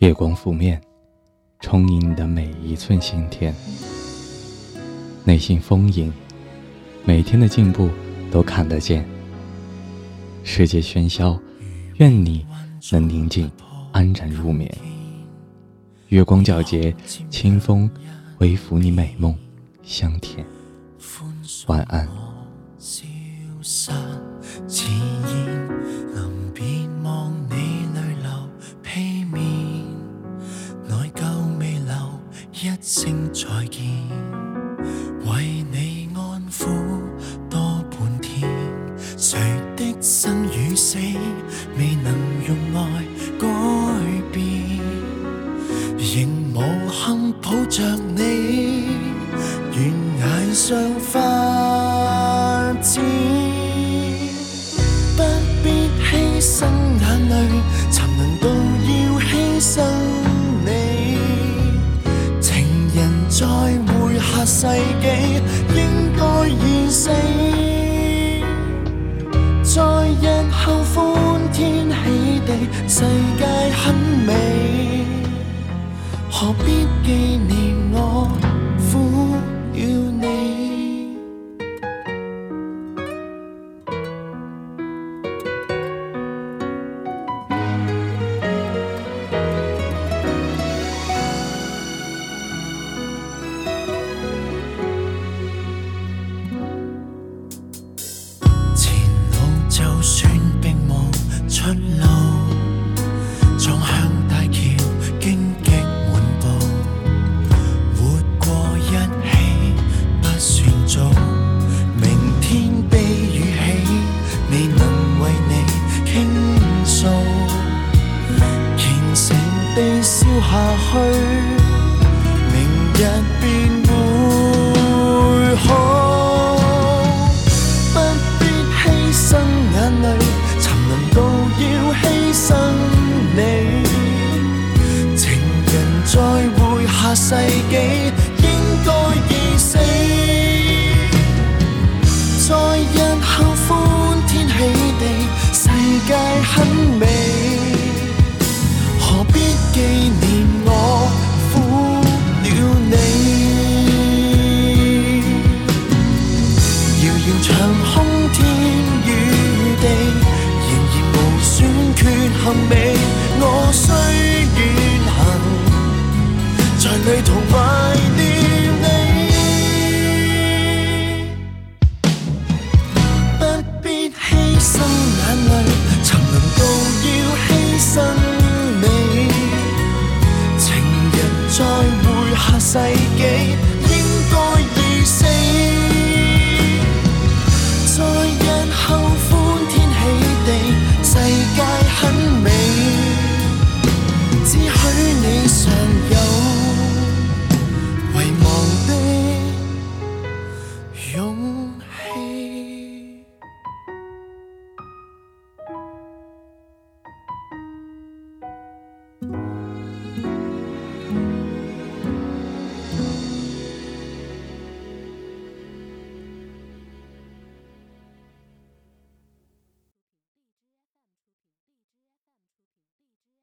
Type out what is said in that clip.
月光拂面，充盈你的每一寸心田。内心丰盈，每天的进步都看得见。世界喧嚣，愿你能宁静安然入眠。月光皎洁，清风微拂你美梦香甜。晚安。一声再见，为你安抚多半天。谁的生与死未能用爱改变，仍无幸抱着你，悬崖上发展。不必牺牲眼泪，沉沦到要牺牲。世纪，应该已死。在日后欢天喜地，世界很美，何必纪念下去，明日便会好。不必牺牲眼泪，沉沦到要牺牲你。情人再会下世纪，应该已死。在日后欢天喜地，世界很美。唯独怀念你不必牺牲眼泪曾能到要牺牲你。情人再会下世纪